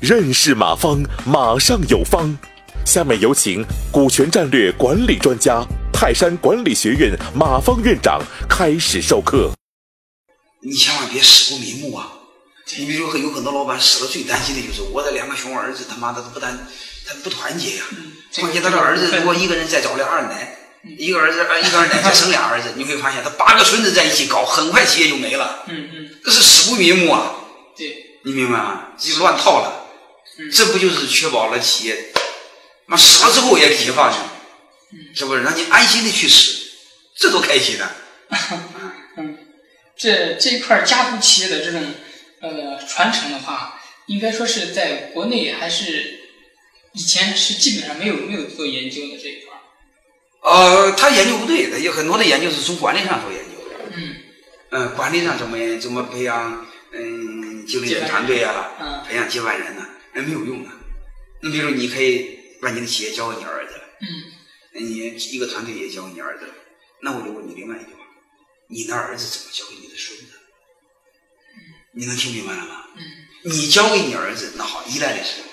认识马方，马上有方。下面有请股权战略管理专家、泰山管理学院马方院长开始授课。你千万别死不瞑目啊！你比如说，有很多老板死了，最担心的就是我这两个熊儿子，他妈的都不单他不团结呀。况且他的儿子如果一个人再找俩二奶，一个儿子呃一个二奶再生俩儿子，你会发现他八个孙子在一起搞，很快企业就没了。嗯嗯，这是死不瞑目啊！对，你明白吗？这就乱套了。这不就是确保了企业，那死了之后也给解放呢？是不是？让你安心的去死，这多开心啊！嗯，这这一块家族企业的这种呃传承的话，应该说是在国内还是以前是基本上没有没有做研究的这一块。呃，他研究不对，他有很多的研究是从管理上做研究的。嗯。嗯，管理上怎么怎么培养嗯经理人团队啊？嗯。培养接班人呢？那没有用的。你比如，你可以把你的企业交给你儿子了。嗯。你一个团队也交给你儿子了。那我就问你另外一句话：你的儿子怎么交给你的孙子？你能听明白了吗？嗯。你交给你儿子，那好，依赖的是什么？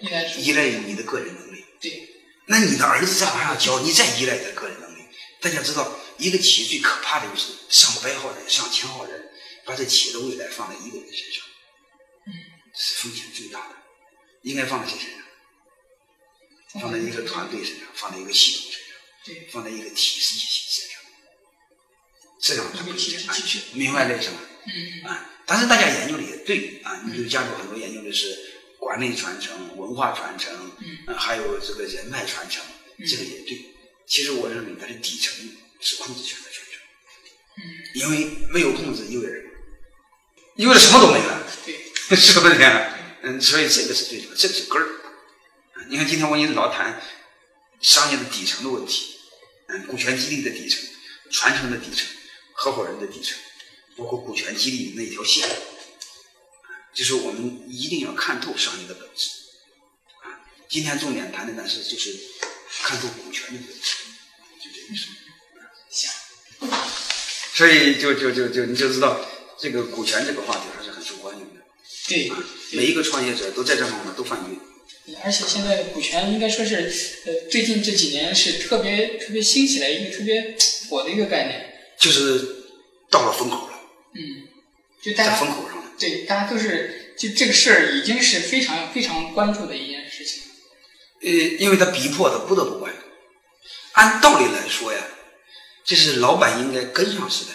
依赖是。依赖于你的个人能力。对。那你的儿子再往上教，你再依赖你的个人能力。大家知道，一个企业最可怕的就是上百号人、上千号人，把这企业的未来放在一个人身上。嗯。是风险最大的。应该放在谁身上？放在一个团队身上，放在一个系统身上，对，放在一个体系身上，这样才会比较安全。嗯明白这什么？嗯啊，但是大家研究的也对啊，你就加入很多研究的是管理传承、文化传承，嗯，还有这个人脉传承，这个也对。其实我认为它的底层是控制权的传承，嗯，因为没有控制，意味着意味着什么都没了，对，是不是这样？嗯，所以这个是最重要，这个是根儿。你看，今天我跟你老谈商业的底层的问题，嗯，股权激励的底层、传承的底层、合伙人的底层，包括股权激励那条线，就是我们一定要看透商业的本质。啊，今天重点谈的呢是就是看透股权的本质，就这意思。行。所以就就就就你就知道这个股权这个话题还是很受欢迎的。对，每一个创业者都在这方面都犯规。而且现在股权应该说是，呃，最近这几年是特别特别兴起来一个特别火的一个概念。就是到了风口了。嗯，就大家在风口上了。对，大家都是就这个事儿已经是非常非常关注的一件事情。呃，因为他逼迫他不得不关注。按道理来说呀，这是老板应该跟上时代。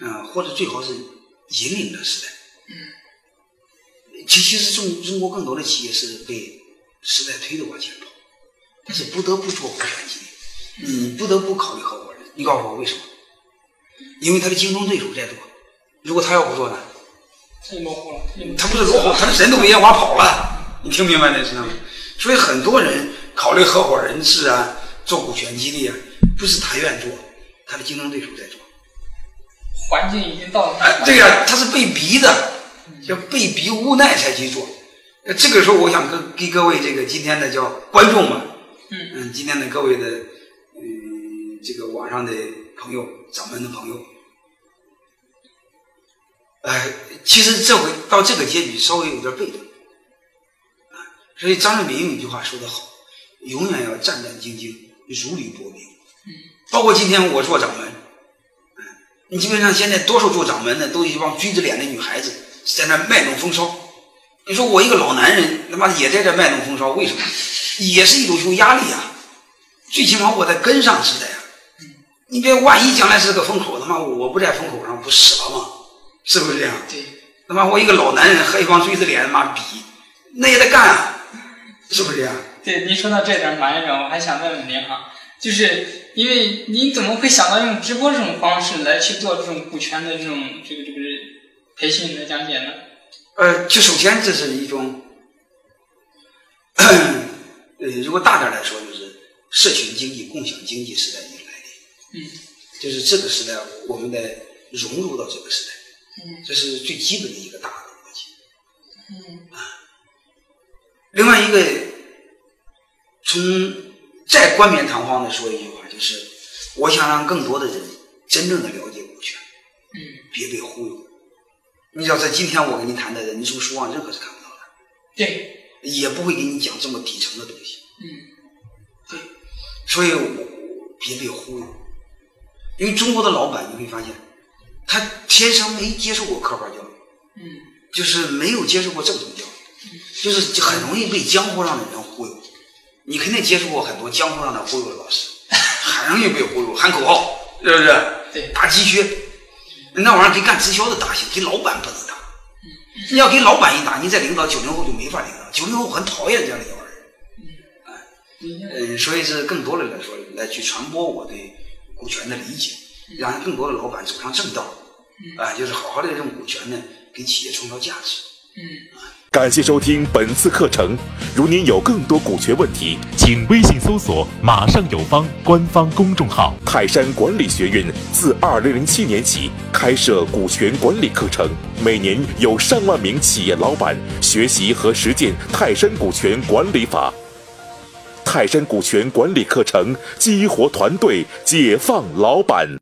嗯。或者最好是引领着时代。嗯。其其实中中国更多的企业是被时代推着往前跑，但是不得不做股权激励，你不得不考虑合伙人。你告诉我为什么？因为他的竞争对手在多。如果他要不做呢？他就落后了。他不是落后，他是人都被烟花跑了。你听明白这是吗？所以很多人考虑合伙人制啊，做股权激励啊，不是他愿做，他的竞争对手在做。环境已经到了。哎，对呀，他是被逼的。叫被逼无奈才去做，呃，这个时候我想跟给各位这个今天的叫观众们，嗯嗯，今天的各位的嗯这个网上的朋友、咱们的朋友，哎，其实这回到这个结局稍微有点被动，啊，所以张瑞敏有一句话说得好，永远要战战兢兢，如履薄冰，嗯，包括今天我做掌门，嗯，你基本上现在多数做掌门的都一帮锥子脸的女孩子。在那卖弄风骚，你说我一个老男人，他妈也在这卖弄风骚，为什么？也是一种有压力啊。最起码我在跟上时代啊。你别万一将来是个风口，他妈我不在风口上不死了吗？是不是这样？对。他妈我一个老男人和一帮锥子脸他妈比，那也得干啊，是不是这样？对，您说到这点，马院长，我还想问问您哈，就是因为您怎么会想到用直播这种方式来去做这种股权的这种这个这个？培训的讲解呢？呃，就首先这是一种，呃，如果大点来说，就是社群经济、共享经济时代已经来临。嗯。就是这个时代，我们得融入到这个时代。嗯。这是最基本的一个大的逻辑。嗯。啊。另外一个，从再冠冕堂皇的说一句话，就是我想让更多的人真正的了解股权。嗯。别被忽悠。你知道，在今天我跟你谈的人你从书上任何是看不到的，对，也不会给你讲这么底层的东西。嗯，对，所以我别被忽悠，因为中国的老板你会发现，他天生没接受过科班教育，嗯，就是没有接受过正统教育，就是很容易被江湖上的人忽悠。你肯定接触过很多江湖上的忽悠的老师，很容易被忽悠，喊口号，是不是？对，打鸡血，那玩意儿给干直销的打行，给老板不能打。你要给老板一打，你再领导九零后就没法领导，九零后很讨厌这样的一个玩意儿。嗯，所以是更多的来说，来去传播我对股权的理解，让更多的老板走上正道。啊，就是好好的用股权呢，给企业创造价值。嗯。感谢收听本次课程。如您有更多股权问题，请微信搜索“马上有方”官方公众号。泰山管理学院自二零零七年起开设股权管理课程，每年有上万名企业老板学习和实践泰山股权管理法。泰山股权管理课程激活团队，解放老板。